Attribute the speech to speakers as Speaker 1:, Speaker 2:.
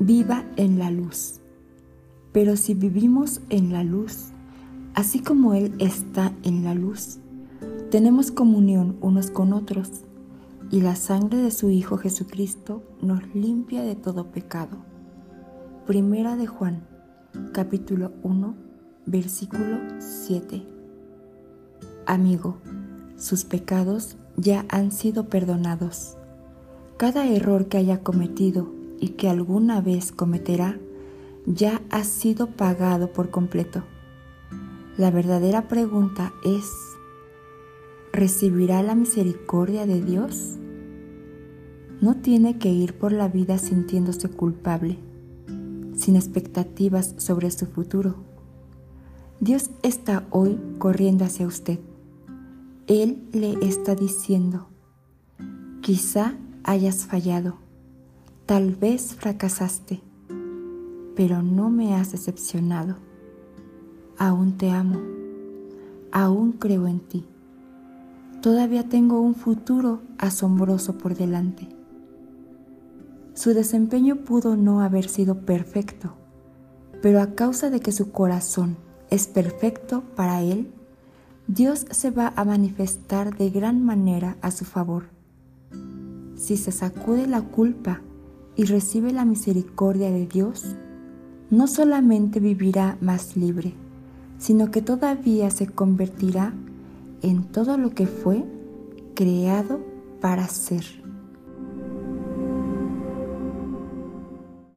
Speaker 1: viva en la luz. Pero si vivimos en la luz, así como Él está en la luz, tenemos comunión unos con otros, y la sangre de su Hijo Jesucristo nos limpia de todo pecado. Primera de Juan, capítulo 1, versículo 7. Amigo, sus pecados ya han sido perdonados. Cada error que haya cometido y que alguna vez cometerá ya ha sido pagado por completo. La verdadera pregunta es, ¿recibirá la misericordia de Dios? No tiene que ir por la vida sintiéndose culpable, sin expectativas sobre su futuro. Dios está hoy corriendo hacia usted. Él le está diciendo, quizá hayas fallado Tal vez fracasaste, pero no me has decepcionado. Aún te amo, aún creo en ti. Todavía tengo un futuro asombroso por delante. Su desempeño pudo no haber sido perfecto, pero a causa de que su corazón es perfecto para él, Dios se va a manifestar de gran manera a su favor. Si se sacude la culpa y recibe la misericordia de Dios, no solamente vivirá más libre, sino que todavía se convertirá en todo lo que fue creado para ser.